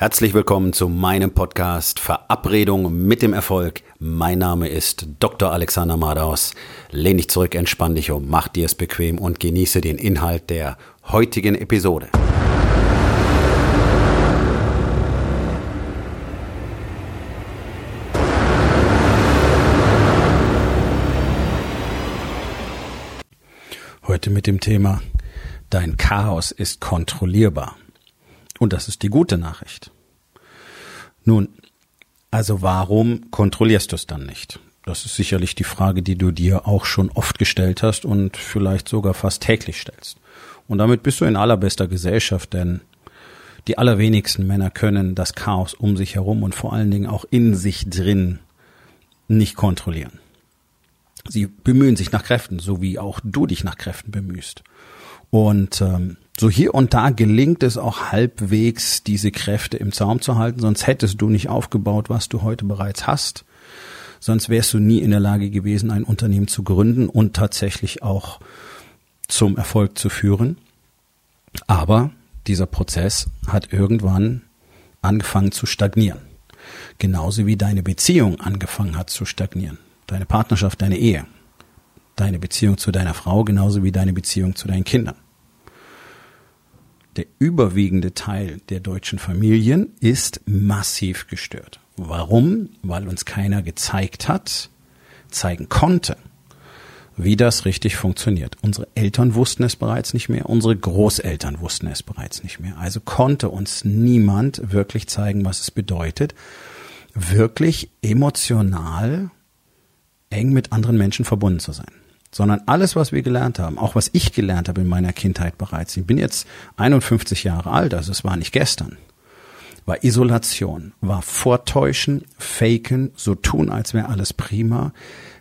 Herzlich willkommen zu meinem Podcast Verabredung mit dem Erfolg. Mein Name ist Dr. Alexander Madaus. Lehn dich zurück, entspann dich um, mach dir es bequem und genieße den Inhalt der heutigen Episode. Heute mit dem Thema Dein Chaos ist kontrollierbar. Und das ist die gute Nachricht. Nun, also warum kontrollierst du es dann nicht? Das ist sicherlich die Frage, die du dir auch schon oft gestellt hast und vielleicht sogar fast täglich stellst. Und damit bist du in allerbester Gesellschaft, denn die allerwenigsten Männer können das Chaos um sich herum und vor allen Dingen auch in sich drin nicht kontrollieren. Sie bemühen sich nach Kräften, so wie auch du dich nach Kräften bemühst. Und ähm, so hier und da gelingt es auch halbwegs, diese Kräfte im Zaum zu halten, sonst hättest du nicht aufgebaut, was du heute bereits hast. Sonst wärst du nie in der Lage gewesen, ein Unternehmen zu gründen und tatsächlich auch zum Erfolg zu führen. Aber dieser Prozess hat irgendwann angefangen zu stagnieren. Genauso wie deine Beziehung angefangen hat zu stagnieren. Deine Partnerschaft, deine Ehe deine Beziehung zu deiner Frau genauso wie deine Beziehung zu deinen Kindern. Der überwiegende Teil der deutschen Familien ist massiv gestört. Warum? Weil uns keiner gezeigt hat, zeigen konnte, wie das richtig funktioniert. Unsere Eltern wussten es bereits nicht mehr, unsere Großeltern wussten es bereits nicht mehr. Also konnte uns niemand wirklich zeigen, was es bedeutet, wirklich emotional eng mit anderen Menschen verbunden zu sein sondern alles, was wir gelernt haben, auch was ich gelernt habe in meiner Kindheit bereits. Ich bin jetzt 51 Jahre alt, also es war nicht gestern. War Isolation, war Vortäuschen, Faken, so tun, als wäre alles prima,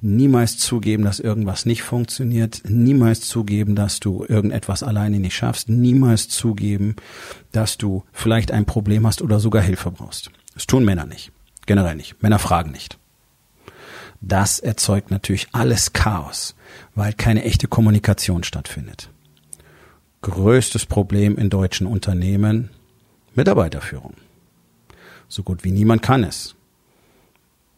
niemals zugeben, dass irgendwas nicht funktioniert, niemals zugeben, dass du irgendetwas alleine nicht schaffst, niemals zugeben, dass du vielleicht ein Problem hast oder sogar Hilfe brauchst. Das tun Männer nicht. Generell nicht. Männer fragen nicht. Das erzeugt natürlich alles Chaos, weil keine echte Kommunikation stattfindet. Größtes Problem in deutschen Unternehmen Mitarbeiterführung. So gut wie niemand kann es.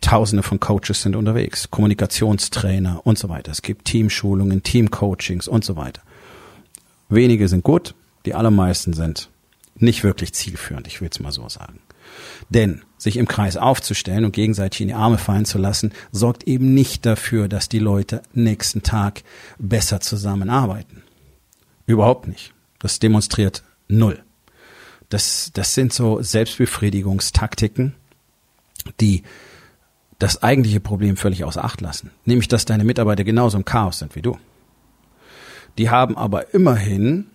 Tausende von Coaches sind unterwegs, Kommunikationstrainer und so weiter. Es gibt Teamschulungen, Teamcoachings und so weiter. Wenige sind gut, die allermeisten sind nicht wirklich zielführend, ich will es mal so sagen. Denn sich im Kreis aufzustellen und gegenseitig in die Arme fallen zu lassen, sorgt eben nicht dafür, dass die Leute nächsten Tag besser zusammenarbeiten. Überhaupt nicht. Das demonstriert null. Das, das sind so Selbstbefriedigungstaktiken, die das eigentliche Problem völlig außer Acht lassen. Nämlich, dass deine Mitarbeiter genauso im Chaos sind wie du. Die haben aber immerhin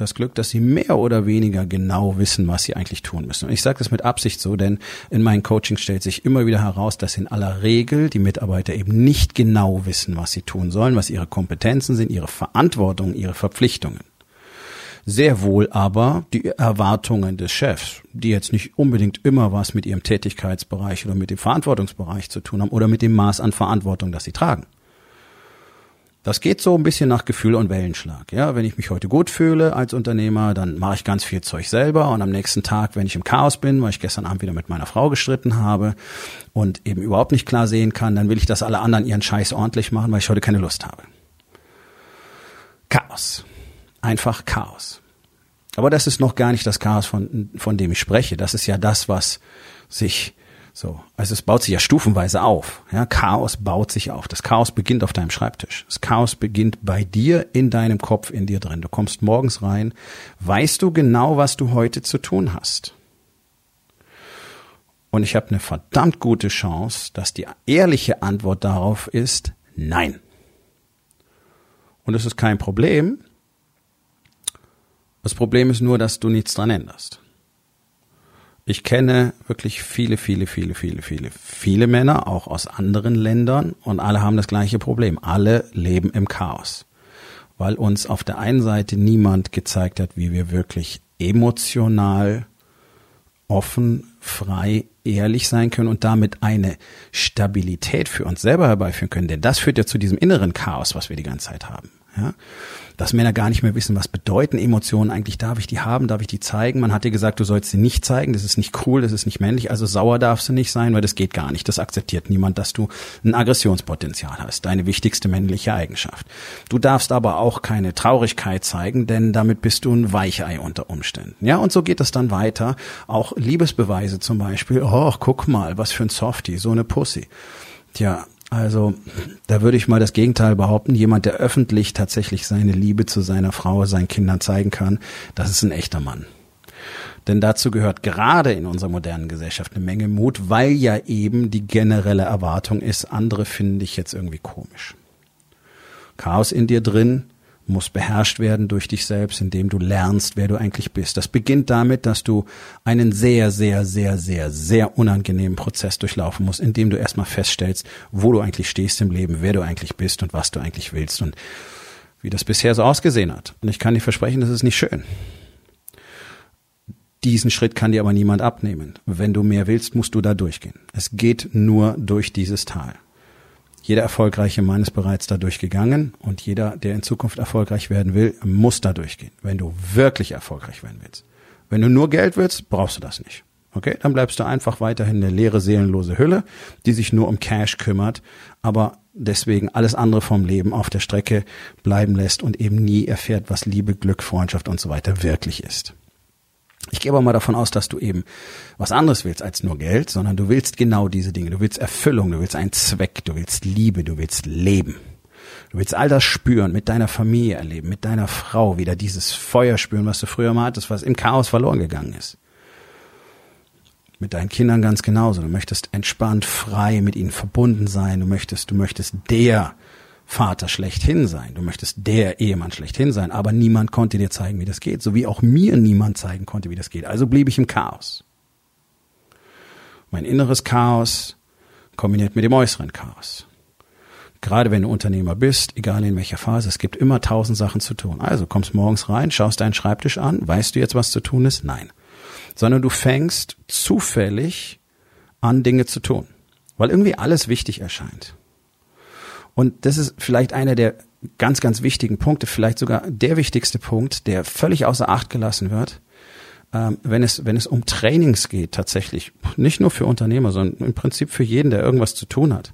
das Glück, dass sie mehr oder weniger genau wissen, was sie eigentlich tun müssen. Und ich sage das mit Absicht so, denn in meinen Coachings stellt sich immer wieder heraus, dass in aller Regel die Mitarbeiter eben nicht genau wissen, was sie tun sollen, was ihre Kompetenzen sind, ihre Verantwortung, ihre Verpflichtungen. Sehr wohl aber die Erwartungen des Chefs, die jetzt nicht unbedingt immer was mit ihrem Tätigkeitsbereich oder mit dem Verantwortungsbereich zu tun haben oder mit dem Maß an Verantwortung, das sie tragen. Das geht so ein bisschen nach Gefühl und Wellenschlag. Ja, wenn ich mich heute gut fühle als Unternehmer, dann mache ich ganz viel Zeug selber und am nächsten Tag, wenn ich im Chaos bin, weil ich gestern Abend wieder mit meiner Frau gestritten habe und eben überhaupt nicht klar sehen kann, dann will ich, dass alle anderen ihren Scheiß ordentlich machen, weil ich heute keine Lust habe. Chaos. Einfach Chaos. Aber das ist noch gar nicht das Chaos, von, von dem ich spreche. Das ist ja das, was sich so, also es baut sich ja stufenweise auf. Ja, Chaos baut sich auf. Das Chaos beginnt auf deinem Schreibtisch. Das Chaos beginnt bei dir in deinem Kopf in dir drin. Du kommst morgens rein, weißt du genau, was du heute zu tun hast. Und ich habe eine verdammt gute Chance, dass die ehrliche Antwort darauf ist Nein. Und es ist kein Problem. Das Problem ist nur, dass du nichts dran änderst. Ich kenne wirklich viele, viele, viele, viele, viele, viele Männer, auch aus anderen Ländern, und alle haben das gleiche Problem. Alle leben im Chaos. Weil uns auf der einen Seite niemand gezeigt hat, wie wir wirklich emotional, offen, frei, ehrlich sein können und damit eine Stabilität für uns selber herbeiführen können. Denn das führt ja zu diesem inneren Chaos, was wir die ganze Zeit haben. Ja? Dass Männer gar nicht mehr wissen, was bedeuten Emotionen eigentlich. Darf ich die haben? Darf ich die zeigen? Man hat dir gesagt, du sollst sie nicht zeigen. Das ist nicht cool. Das ist nicht männlich. Also sauer darfst du nicht sein, weil das geht gar nicht. Das akzeptiert niemand, dass du ein Aggressionspotenzial hast. Deine wichtigste männliche Eigenschaft. Du darfst aber auch keine Traurigkeit zeigen, denn damit bist du ein Weichei unter Umständen. Ja, und so geht es dann weiter. Auch Liebesbeweise zum Beispiel. Oh, guck mal, was für ein Softie, so eine Pussy. Tja, also da würde ich mal das Gegenteil behaupten. Jemand, der öffentlich tatsächlich seine Liebe zu seiner Frau, seinen Kindern zeigen kann, das ist ein echter Mann. Denn dazu gehört gerade in unserer modernen Gesellschaft eine Menge Mut, weil ja eben die generelle Erwartung ist, andere finden dich jetzt irgendwie komisch. Chaos in dir drin, muss beherrscht werden durch dich selbst, indem du lernst, wer du eigentlich bist. Das beginnt damit, dass du einen sehr, sehr, sehr, sehr, sehr unangenehmen Prozess durchlaufen musst, indem du erstmal feststellst, wo du eigentlich stehst im Leben, wer du eigentlich bist und was du eigentlich willst und wie das bisher so ausgesehen hat. Und ich kann dir versprechen, das ist nicht schön. Diesen Schritt kann dir aber niemand abnehmen. Wenn du mehr willst, musst du da durchgehen. Es geht nur durch dieses Tal. Jeder erfolgreiche Mann ist bereits dadurch gegangen und jeder, der in Zukunft erfolgreich werden will, muss da durchgehen, wenn du wirklich erfolgreich werden willst. Wenn du nur Geld willst, brauchst du das nicht. Okay, dann bleibst du einfach weiterhin eine leere, seelenlose Hülle, die sich nur um Cash kümmert, aber deswegen alles andere vom Leben auf der Strecke bleiben lässt und eben nie erfährt, was Liebe, Glück, Freundschaft und so weiter wirklich ist. Ich gehe aber mal davon aus, dass du eben was anderes willst als nur Geld, sondern du willst genau diese Dinge. Du willst Erfüllung, du willst einen Zweck, du willst Liebe, du willst Leben. Du willst all das spüren, mit deiner Familie erleben, mit deiner Frau wieder dieses Feuer spüren, was du früher mal hattest, was im Chaos verloren gegangen ist. Mit deinen Kindern ganz genauso. Du möchtest entspannt, frei mit ihnen verbunden sein. Du möchtest, du möchtest der Vater schlechthin sein. Du möchtest der Ehemann schlechthin sein, aber niemand konnte dir zeigen, wie das geht, so wie auch mir niemand zeigen konnte, wie das geht. Also blieb ich im Chaos. Mein inneres Chaos kombiniert mit dem äußeren Chaos. Gerade wenn du Unternehmer bist, egal in welcher Phase, es gibt immer tausend Sachen zu tun. Also kommst morgens rein, schaust deinen Schreibtisch an, weißt du jetzt, was zu tun ist? Nein. Sondern du fängst zufällig an, Dinge zu tun, weil irgendwie alles wichtig erscheint. Und das ist vielleicht einer der ganz, ganz wichtigen Punkte, vielleicht sogar der wichtigste Punkt, der völlig außer Acht gelassen wird, ähm, wenn es, wenn es um Trainings geht, tatsächlich. Nicht nur für Unternehmer, sondern im Prinzip für jeden, der irgendwas zu tun hat.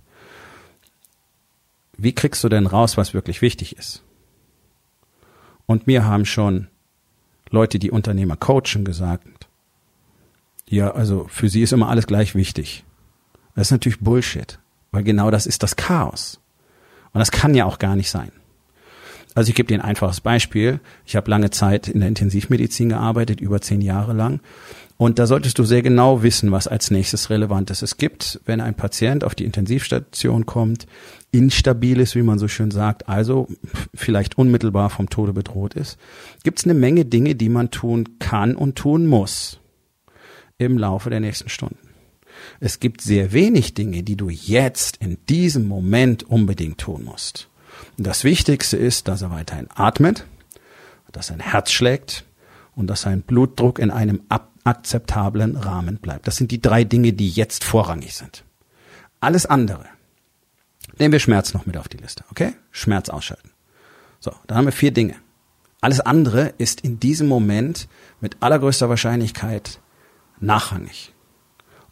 Wie kriegst du denn raus, was wirklich wichtig ist? Und mir haben schon Leute, die Unternehmer coachen, gesagt, ja, also für sie ist immer alles gleich wichtig. Das ist natürlich Bullshit, weil genau das ist das Chaos. Und das kann ja auch gar nicht sein. Also ich gebe dir ein einfaches Beispiel. Ich habe lange Zeit in der Intensivmedizin gearbeitet, über zehn Jahre lang. Und da solltest du sehr genau wissen, was als nächstes relevant ist. Es gibt, wenn ein Patient auf die Intensivstation kommt, instabil ist, wie man so schön sagt, also vielleicht unmittelbar vom Tode bedroht ist, gibt es eine Menge Dinge, die man tun kann und tun muss im Laufe der nächsten Stunden. Es gibt sehr wenig Dinge, die du jetzt in diesem Moment unbedingt tun musst. Und das Wichtigste ist, dass er weiterhin atmet, dass sein Herz schlägt und dass sein Blutdruck in einem akzeptablen Rahmen bleibt. Das sind die drei Dinge, die jetzt vorrangig sind. Alles andere. Nehmen wir Schmerz noch mit auf die Liste, okay? Schmerz ausschalten. So, da haben wir vier Dinge. Alles andere ist in diesem Moment mit allergrößter Wahrscheinlichkeit nachrangig.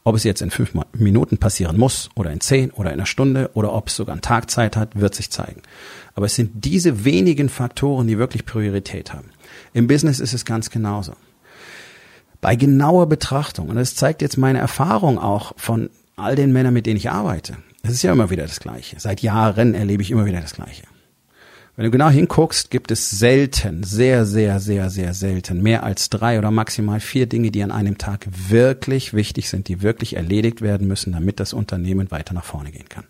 Ob es jetzt in fünf Minuten passieren muss oder in zehn oder in einer Stunde oder ob es sogar einen Tag Zeit hat, wird sich zeigen. Aber es sind diese wenigen Faktoren, die wirklich Priorität haben. Im Business ist es ganz genauso. Bei genauer Betrachtung, und das zeigt jetzt meine Erfahrung auch von all den Männern, mit denen ich arbeite, es ist ja immer wieder das Gleiche. Seit Jahren erlebe ich immer wieder das Gleiche. Wenn du genau hinguckst, gibt es selten, sehr, sehr, sehr, sehr selten mehr als drei oder maximal vier Dinge, die an einem Tag wirklich wichtig sind, die wirklich erledigt werden müssen, damit das Unternehmen weiter nach vorne gehen kann.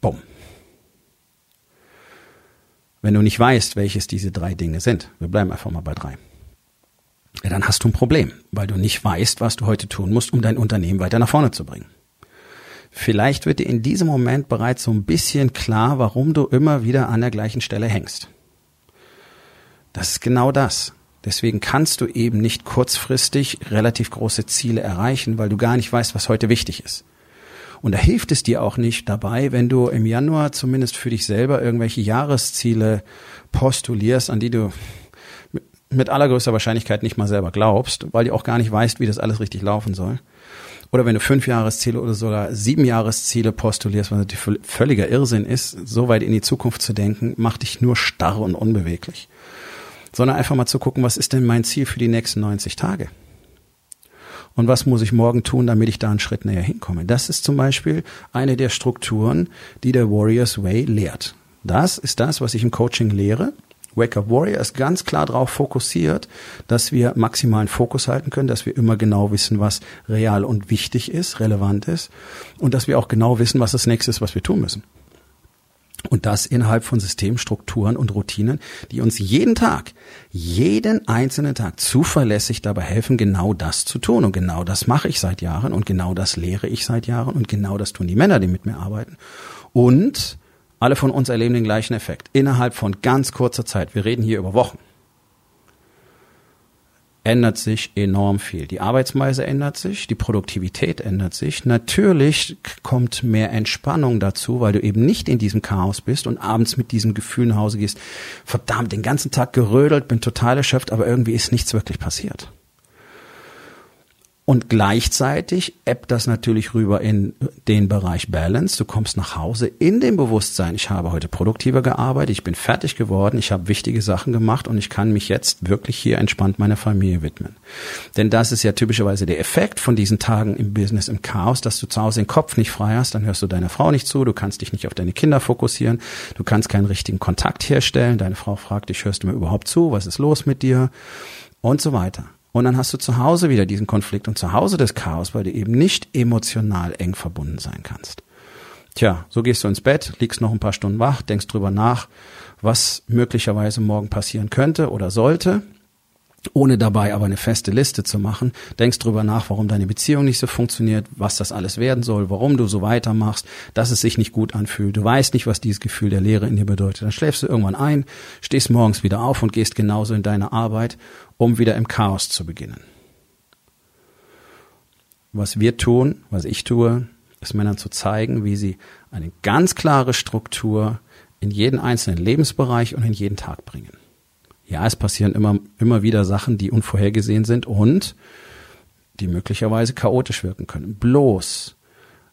Bumm. Wenn du nicht weißt, welches diese drei Dinge sind, wir bleiben einfach mal bei drei, ja, dann hast du ein Problem, weil du nicht weißt, was du heute tun musst, um dein Unternehmen weiter nach vorne zu bringen. Vielleicht wird dir in diesem Moment bereits so ein bisschen klar, warum du immer wieder an der gleichen Stelle hängst. Das ist genau das. Deswegen kannst du eben nicht kurzfristig relativ große Ziele erreichen, weil du gar nicht weißt, was heute wichtig ist. Und da hilft es dir auch nicht dabei, wenn du im Januar zumindest für dich selber irgendwelche Jahresziele postulierst, an die du mit allergrößter Wahrscheinlichkeit nicht mal selber glaubst, weil du auch gar nicht weißt, wie das alles richtig laufen soll. Oder wenn du fünf Jahresziele oder sogar sieben Jahresziele postulierst, was natürlich völliger Irrsinn ist, so weit in die Zukunft zu denken, macht dich nur starr und unbeweglich. Sondern einfach mal zu gucken, was ist denn mein Ziel für die nächsten 90 Tage? Und was muss ich morgen tun, damit ich da einen Schritt näher hinkomme? Das ist zum Beispiel eine der Strukturen, die der Warriors Way lehrt. Das ist das, was ich im Coaching lehre. Wake Up Warrior ist ganz klar darauf fokussiert, dass wir maximalen Fokus halten können, dass wir immer genau wissen, was real und wichtig ist, relevant ist und dass wir auch genau wissen, was das nächste ist, was wir tun müssen. Und das innerhalb von Systemstrukturen und Routinen, die uns jeden Tag, jeden einzelnen Tag zuverlässig dabei helfen, genau das zu tun. Und genau das mache ich seit Jahren und genau das lehre ich seit Jahren und genau das tun die Männer, die mit mir arbeiten. Und alle von uns erleben den gleichen Effekt. Innerhalb von ganz kurzer Zeit, wir reden hier über Wochen, ändert sich enorm viel. Die Arbeitsweise ändert sich, die Produktivität ändert sich. Natürlich kommt mehr Entspannung dazu, weil du eben nicht in diesem Chaos bist und abends mit diesem Gefühl nach Hause gehst, verdammt, den ganzen Tag gerödelt, bin total erschöpft, aber irgendwie ist nichts wirklich passiert. Und gleichzeitig ebbt das natürlich rüber in den Bereich Balance. Du kommst nach Hause in dem Bewusstsein, ich habe heute produktiver gearbeitet, ich bin fertig geworden, ich habe wichtige Sachen gemacht und ich kann mich jetzt wirklich hier entspannt meiner Familie widmen. Denn das ist ja typischerweise der Effekt von diesen Tagen im Business, im Chaos, dass du zu Hause den Kopf nicht frei hast, dann hörst du deiner Frau nicht zu, du kannst dich nicht auf deine Kinder fokussieren, du kannst keinen richtigen Kontakt herstellen, deine Frau fragt dich, hörst du mir überhaupt zu, was ist los mit dir und so weiter. Und dann hast du zu Hause wieder diesen Konflikt und zu Hause das Chaos, weil du eben nicht emotional eng verbunden sein kannst. Tja, so gehst du ins Bett, liegst noch ein paar Stunden wach, denkst drüber nach, was möglicherweise morgen passieren könnte oder sollte ohne dabei aber eine feste Liste zu machen, denkst drüber nach, warum deine Beziehung nicht so funktioniert, was das alles werden soll, warum du so weitermachst, dass es sich nicht gut anfühlt. Du weißt nicht, was dieses Gefühl der Leere in dir bedeutet. Dann schläfst du irgendwann ein, stehst morgens wieder auf und gehst genauso in deine Arbeit, um wieder im Chaos zu beginnen. Was wir tun, was ich tue, ist Männern zu zeigen, wie sie eine ganz klare Struktur in jeden einzelnen Lebensbereich und in jeden Tag bringen ja, es passieren immer, immer wieder Sachen, die unvorhergesehen sind und die möglicherweise chaotisch wirken können. Bloß,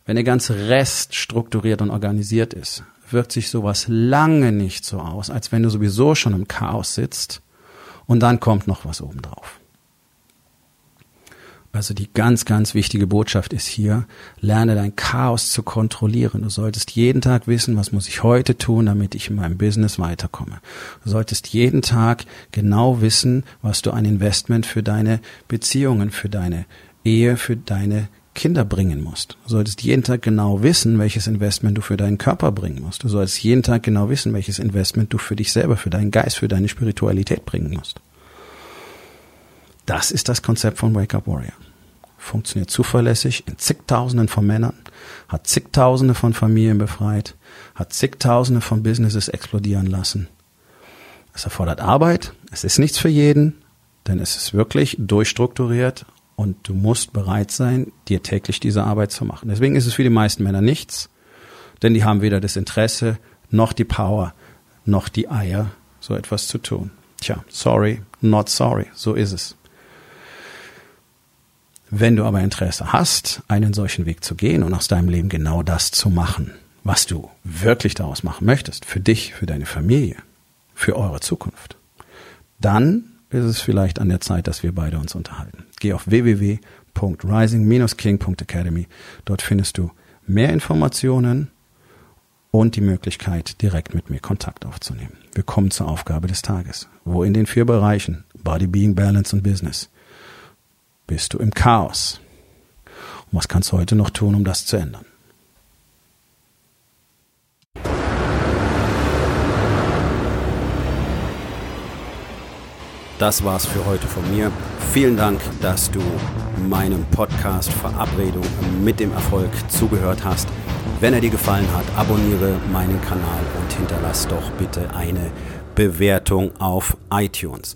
wenn der ganze Rest strukturiert und organisiert ist, wirkt sich sowas lange nicht so aus, als wenn du sowieso schon im Chaos sitzt und dann kommt noch was obendrauf. Also die ganz, ganz wichtige Botschaft ist hier, lerne dein Chaos zu kontrollieren. Du solltest jeden Tag wissen, was muss ich heute tun, damit ich in meinem Business weiterkomme. Du solltest jeden Tag genau wissen, was du ein Investment für deine Beziehungen, für deine Ehe, für deine Kinder bringen musst. Du solltest jeden Tag genau wissen, welches Investment du für deinen Körper bringen musst. Du solltest jeden Tag genau wissen, welches Investment du für dich selber, für deinen Geist, für deine Spiritualität bringen musst. Das ist das Konzept von Wake Up Warrior. Funktioniert zuverlässig in zigtausenden von Männern, hat zigtausende von Familien befreit, hat zigtausende von Businesses explodieren lassen. Es erfordert Arbeit, es ist nichts für jeden, denn es ist wirklich durchstrukturiert und du musst bereit sein, dir täglich diese Arbeit zu machen. Deswegen ist es für die meisten Männer nichts, denn die haben weder das Interesse noch die Power noch die Eier, so etwas zu tun. Tja, sorry, not sorry, so ist es. Wenn du aber Interesse hast, einen solchen Weg zu gehen und aus deinem Leben genau das zu machen, was du wirklich daraus machen möchtest, für dich, für deine Familie, für eure Zukunft, dann ist es vielleicht an der Zeit, dass wir beide uns unterhalten. Geh auf www.rising-king.academy. Dort findest du mehr Informationen und die Möglichkeit, direkt mit mir Kontakt aufzunehmen. Wir kommen zur Aufgabe des Tages. Wo in den vier Bereichen Body, Being, Balance und Business bist du im Chaos. Und was kannst du heute noch tun, um das zu ändern? Das war's für heute von mir. Vielen Dank, dass du meinem Podcast Verabredung mit dem Erfolg zugehört hast. Wenn er dir gefallen hat, abonniere meinen Kanal und hinterlass doch bitte eine Bewertung auf iTunes.